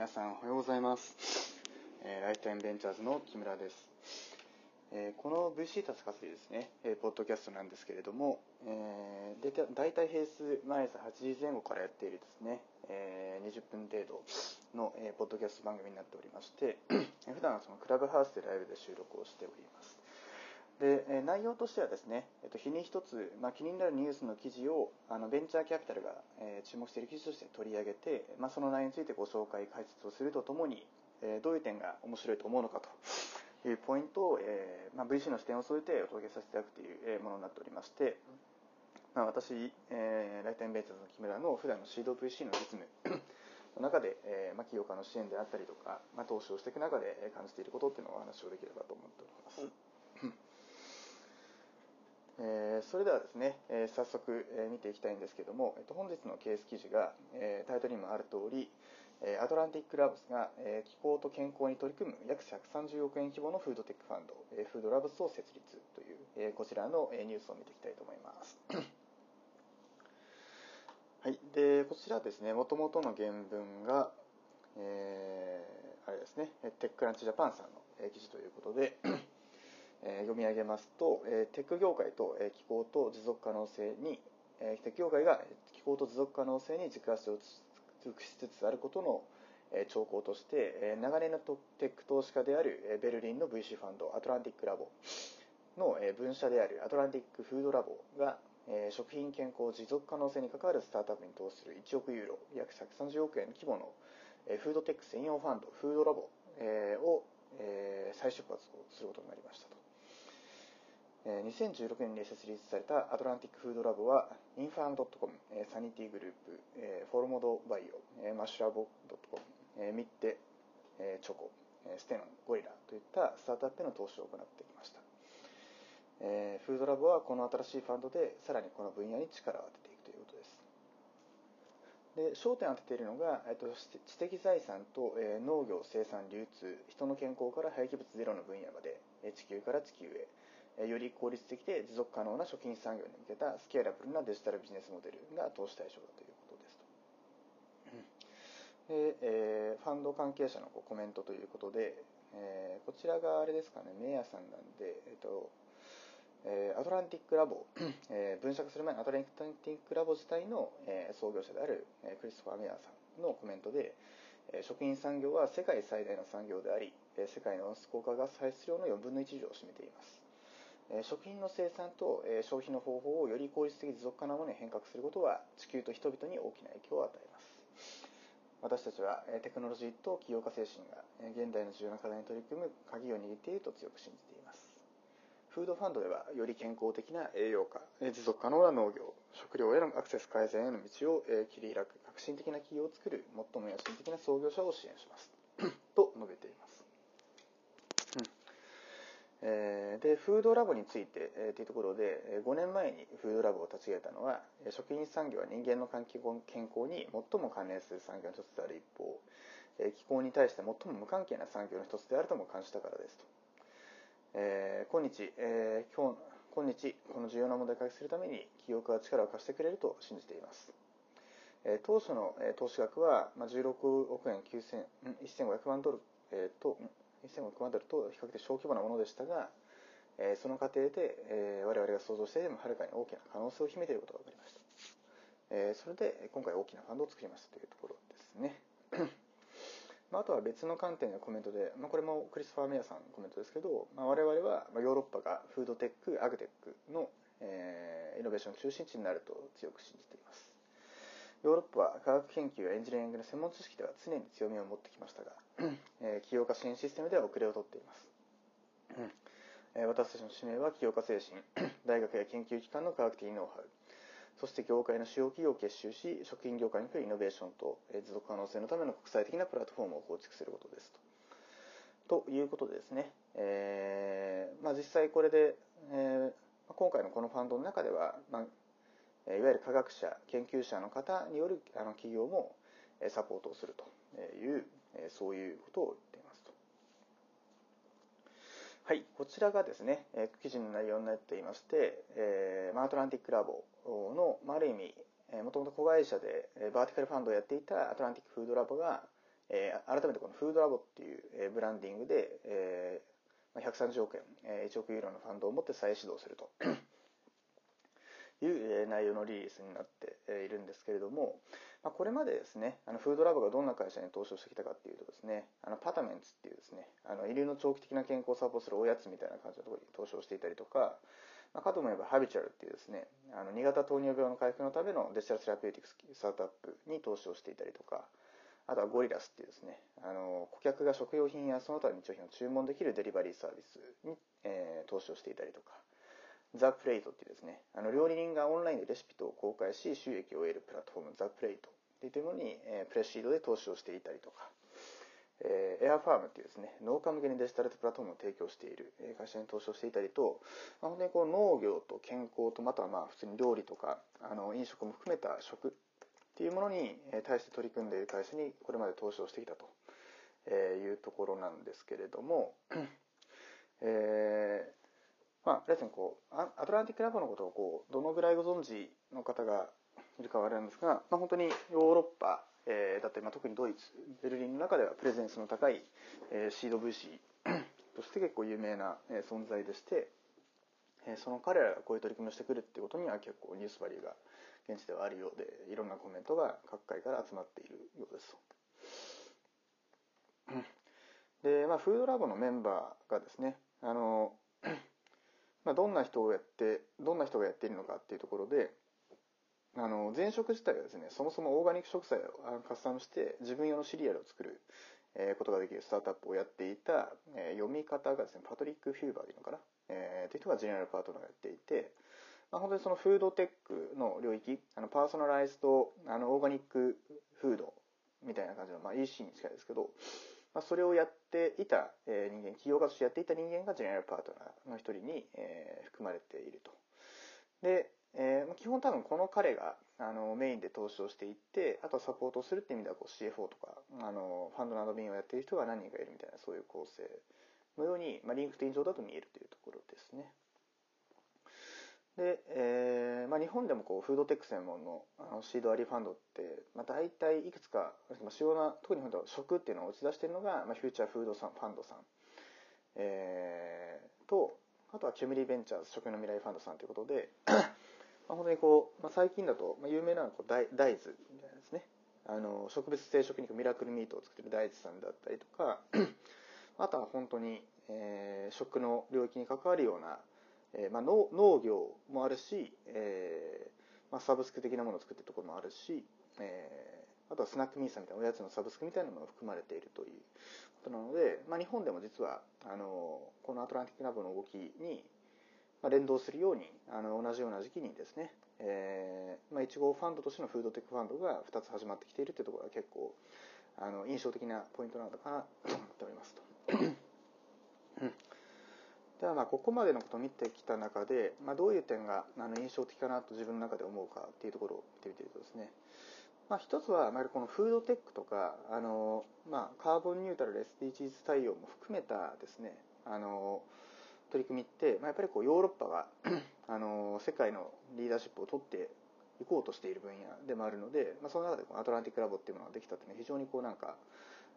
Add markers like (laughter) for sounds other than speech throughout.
皆さんおはようございます、えーライフタイムベンチャーズの木村です、えーこの VC 達活ですね、えーポッドキャストなんですけれども、えー、でた大体平数毎朝8時前後からやっているですね、えー20分程度の、えーポッドキャスト番組になっておりましてえ普段はそのクラブハウスでライブで収録をしております。で、え内容としてはですね、えっと、日に一つ、まあ、気になるニュースの記事をあのベンチャーキャピタルが、えー注目している記事として取り上げて、まあ、その内容についてご紹介解説をするとともに、えーどういう点が面白いと思うのかというポイントを、えーまあ、VC の視点を添えてお届けさせていただくというものになっておりまして、まあ、私、えーライタインベンチャーズの木村の普段のシード VC の実務 (coughs) の中で、えーまあ、起業家の支援であったりとか、まあ、投資をしていく中で感じていることっていうのをお話をできればと思っております。えーそれではですね、えー早速、えー見ていきたいんですけども、えっと、本日のケース記事が、えータイトルにもある通り、えーアトランティック・ラブスが、えー気候と健康に取り組む約130億円規模のフードテックファンド、えーフードラブスを設立という、えーこちらの、えーニュースを見ていきたいと思います。(coughs) はい、でこちらですね、もともとの原文が、えーあれですね、テックランチジャパンさんの、え記事ということで、えー読み上げますと、えーテック業界と、えー気候と持続可能性に、えーテック業界が気候と持続可能性に軸足を尽くしつつあることの、えー兆候として、えー長年のテック投資家である、えーベルリンの VC ファンドアトランティックラボの、えー分社であるアトランティックフードラボが、えー食品健康持続可能性に関わるスタートアップに投資する1億ユーロ約130億円規模の、えーフードテック専用ファンドフードラボ、えーを、えー再出発をすることになりましたと。えー2016年に設立されたアトランティックフードラボはインファーム .com、えーサニティグループ、えーフォルモドバイオ、えーマッシュラボ .com、えーミッテ、えーチョコ、えーステノン、ゴリラといったスタートアップへの投資を行ってきました。えーフードラボはこの新しいファンドでさらにこの分野に力を当てていくということです。で焦点を当てているのが、えっと、知的財産と、えー農業生産流通人の健康から廃棄物ゼロの分野まで、えー地球から地球へより効率的で持続可能な食品産業に向けたスケーラブルなデジタルビジネスモデルが投資対象だということですと。でえーファンド関係者のコメントということで、えーこちらがあれですかね、メイヤさんなんで、えっとえーアトランティックラボ、えー分社化する前のアトランティックラボ自体の、えー創業者である、えークリストファー・メイヤさんのコメントで、えー食品産業は世界最大の産業であり、えー世界の温室効果ガス排出量の4分の1以上を占めています。食品の生産と、消費の方法をより効率的持続可能なものに変革することは地球と人々に大きな影響を与えます。私たちはテクノロジーと起業家精神が現代の重要な課題に取り組む鍵を握っていると強く信じています。フードファンドではより健康的な栄養価、持続可能な農業、食料へのアクセス改善への道を切り開く革新的な企業を作る最も野心的な創業者を支援します。と述べています。えでフードラボについて、えーというところで5年前にフードラボを立ち上げたのは食品産業は人間の環境健康に最も関連する産業の一つである一方え気候に対して最も無関係な産業の一つであるとも感じたからですと、えー今日、えー今日今日この重要な問題を解決するために起業家は力を貸してくれると信じています。当初の、投資額は、16億円9500万ドル、と1500万ドルと比較的小規模なものでしたが、えーその過程で、えー我々が想像しているよりもはるかに大きな可能性を秘めていることが分かりました、えーそれで今回大きなファンドを作りましたというところですね (clears throat) まあ、あとは別の観点のコメントで、まあ、これもクリスファー・メイヤーさんのコメントですけど、まあ、我々はヨーロッパがフードテック、アグテックの、えーイノベーション中心地になると強く信じています。ヨーロッパは科学研究やエンジニアリングの専門知識では常に強みを持ってきましたが、えー起業家支援システムでは遅れをとっています。うんえー私たちの使命は起業家精神、(coughs) 大学や研究機関の科学的ノウハウ、そして業界の主要企業を結集し、食品業界におけるイノベーションとえー持続可能性のための国際的なプラットフォームを構築することですと。ということでですね、えーまあ、実際これで、えー今回のこのファンドの中では、まあ、えーいわゆる科学者、研究者の方によるあの企業もサポートをするという、そういうことを言っていますと。はい、こちらがですね、記事の内容になっていまして、えマートランティックラボの、あ、る意味、もともと子会社でバーティカルファンドをやっていたアトランティックフードラボが、え、改めてこの FoodLabs っていう、ブランディングで、え、130億円、1億ユーロのファンドを持って再始動するという内容のリリースになっているんですけれども、ま、これまでですねあの FoodLabs がどんな会社に投資をしてきたかっていうとですねあのパタメンツっていうですねあの遺留の長期的な健康をサポートするおやつみたいな感じのところに投資をしていたりとか、ま、かと思えば Habitual っていうですねあの2型糖尿病の回復のための Digital Therapeutics スタートアップに投資をしていたりとかあとはゴリラスっていうですねあの顧客が食料品やその他の日用品を注文できるデリバリーサービスに、えー、投資をしていたりとかザ・プレイトっていうですね、あの料理人がオンラインでレシピ等を公開し収益を得るプラットフォームザ・プレイトというものに、えー、プレシードで投資をしていたりとか、えー、エアファームっていうですね、農家向けにデジタルプラットフォームを提供している会社に投資をしていたりと、まあ、本当にこう農業と健康と、またはまあ普通に料理とか、あの飲食も含めた食っていうものに対して取り組んでいる会社にこれまで投資をしてきたというところなんですけれども、えーまあ、レッスンこうアトランティックラボのことをこうどのぐらいご存知の方がいるかはあれなんですが、まあ、本当にヨーロッパ、えー、だったり、まあ、特にドイツベルリンの中ではプレゼンスの高い、えー、シード VC (coughs) として結構有名な、えー、存在でして、えー、その彼らがこういう取り組みをしてくるってことには結構ニュースバリューが現地ではあるようでいろんなコメントが各界から集まっているようです。で、まあ、フードラボのメンバーがですねあのまあ、どんな人をやってどんな人がやっているのかっていうところであの前職自体はですねそもそもオーガニック食材をカスタムして自分用のシリアルを作る、えー、ことができるスタートアップをやっていた、えー、読み方がですねパトリック・フューバーでいいのかな、えー、という人がジェネラルパートナーをやっていて、まあ、本当にそのフードテックの領域あのパーソナライズとあのオーガニックフードみたいな感じの、まあ、EC に近いですけどまあ、それをやっていた、人間、企業家としてやっていた人間がジェネラルパートナーの一人に、えー、含まれていると。で、えー、基本多分この彼があのメインで投資をしていってあとはサポートするっていう意味ではこう CFO とかあのファンドのアドミンをやっている人が何人かいるみたいなそういう構成のように、まあ、 LinkedIn 上だと見えるというところですね。で、えーまあ、日本でもこうフードテック専門のあのシードアーリーファンドって、まあ、大体いくつか、まあ、主要な特に本当は食っていうのを打ち出しているのが、まあ、 Future Food さん Fund さん、えー、とあとは Kemuri Ventures 食の未来ファンドさんということで (coughs) まあ本当にこう、まあ、最近だと、まあ、有名なのはこう大 DAIZ みたいなですね。あの植物性食肉ミラクルミートを作っている DAIZ さんだったりとか (coughs) あとは本当に、えー、食の領域に関わるようなえーまあ、農農業もあるし、えーまあ、サブスク的なものを作ってるところもあるし、えー、あとはスナックミーサーみたいなおやつのサブスクみたいなものが含まれているということなので、まあ、日本でも実はあのこのアトランティックラボの動きに、まあ、連動するようにあの同じような時期にですね、えーまあ、1号ファンドとしてのフードテックファンドが2つ始まってきているというところが結構あの印象的なポイントなのかなと思っておりますと。うんではまあここまでのことを見てきた中で、まあ、どういう点があの印象的かなと自分の中で思うかっていうところを見てみてるとですね、まあ、一つは、まあ、このフードテックとかあの、まあ、カーボンニュートラル SDGs 対応も含めたですねあの取り組みって、まあ、やっぱりこうヨーロッパが (clears throat) あの世界のリーダーシップを取っていこうとしている分野でもあるので、まあ、その中でこのアトランティックラボっていうものができたっていうのは非常にこうなんか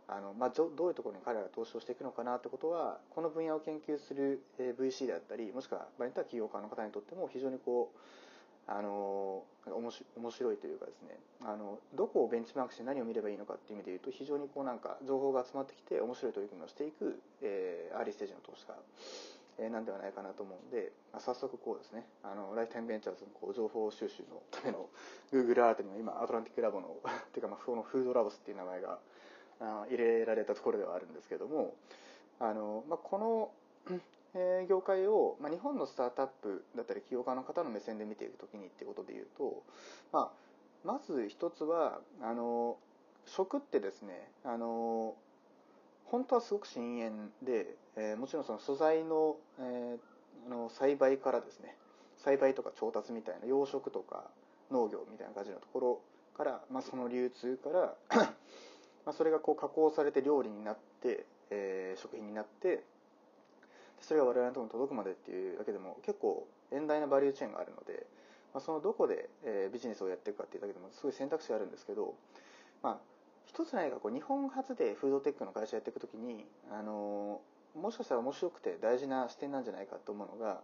あの、まあ、どういうところに彼らが投資をしていくのかなってことはこの分野を研究する VC であったりもしくは場合によっては企業家の方にとっても非常にこうあの面白いというかですねあのどこをベンチマークして何を見ればいいのかっていう意味で言うと非常にこうなんか情報が集まってきて面白い取り組みをしていく、えー、アーリーステージの投資家、えー、なんではないかなと思うんで、まあ、早速こうですねあのライフタイムベンチャーズのこう情報収集のための Google アートにも今アトランティックラボのっ (laughs) ていうかまあそのフードラボスっていう名前が入れられたところではあるんですけどもあの、まあ、この、えー、業界を、まあ、日本のスタートアップだったり起業家の方の目線で見ていくときにっていうことでいうと、まあ、まず一つはあの食ってですねあの本当はすごく深淵で、えー、もちろんその素材の,、えー、の栽培からですね栽培とか調達みたいな養殖とか農業みたいな感じのところから、まあ、その流通からまあ、それがこう加工されて料理になって、えー、食品になってそれが我々のところに届くまでっていうだけでも結構遠大なバリューチェーンがあるので、まあ、そのどこで、え、ビジネスをやっていくかっていうだけでもすごい選択肢があるんですけど、まあ、一つ何かこう日本初でフードテックの会社やっていくときに、あのもしかしたら面白くて大事な視点なんじゃないかと思うのが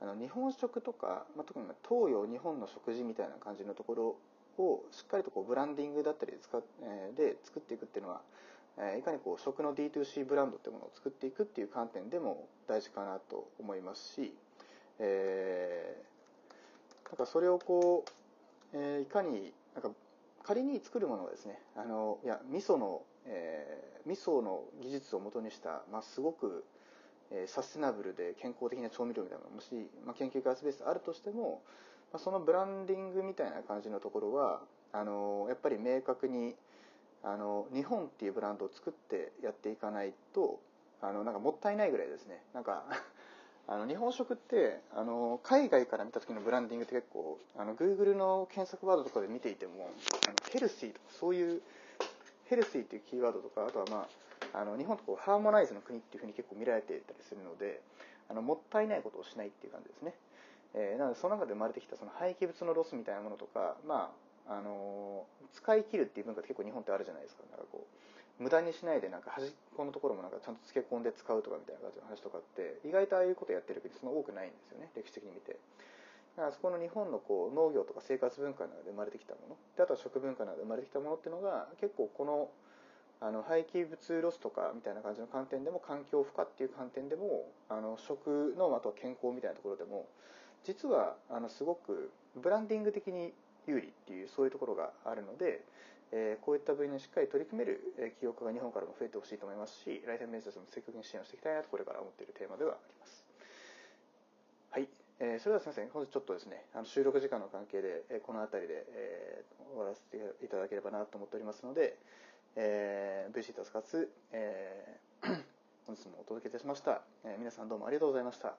あの日本食とか、まあ、特に東洋日本の食事みたいな感じのところをしっかりとこうブランディングだったりで使えで作っていくっていうのは、えいかにこう食の D2C ブランドっていうものを作っていくっていう観点でも大事かなと思いますし、えーなんかそれをこう、えいかになんか仮に作るものはですねあのいや味噌の、えー味噌の技術をもとにした、まあ、すごく、えサステナブルで健康的な調味料みたいなのもし、まあ、研究開発ベースあるとしても、ま、そのブランディングみたいな感じのところはあのやっぱり明確にあの日本っていうブランドを作ってやっていかないとあのなんかもったいないぐらいですね。なんかあの日本食ってあの海外から見た時のブランディングって結構あの Google の検索ワードとかで見ていてもあのヘルシーとかそういうヘルシーっていうキーワードとかあとはまああの日本とこうハーモナイズの国っていうふうに結構見られていたりするのであのもったいないことをしないっていう感じですね、えーなのでその中で生まれてきたその廃棄物のロスみたいなものとかまああの使い切るっていう文化って結構日本ってあるじゃないですか。なんかこう無駄にしないでなんか端っこのところもなんかちゃんと漬け込んで使うとかみたいな感じの話とかって意外とああいうことやってる国そんな多くないんですよね歴史的に見て。だからそこの日本のこう農業とか生活文化の中で生まれてきたもの。であとは食文化の中で生まれてきたものっていうのが結構このあの廃棄物ロスとかみたいな感じの観点でも環境負荷っていう観点でもあの食のあとは健康みたいなところでも実はあのすごくブランディング的に有利っていうそういうところがあるので、えーこういった分野にしっかり取り組めるえー起業家が日本からも増えてほしいと思いますしライセンベンチャーズも積極的に支援をしていきたいなとこれから思っているテーマではあります。はい、えーそれではすみません本日ちょっとですねあの収録時間の関係で、えこの辺りで、えー終わらせていただければなと思っておりますので、えー、VC タスカツ、えー (coughs) 本日もお届けいたしました、えー皆さんどうもありがとうございました。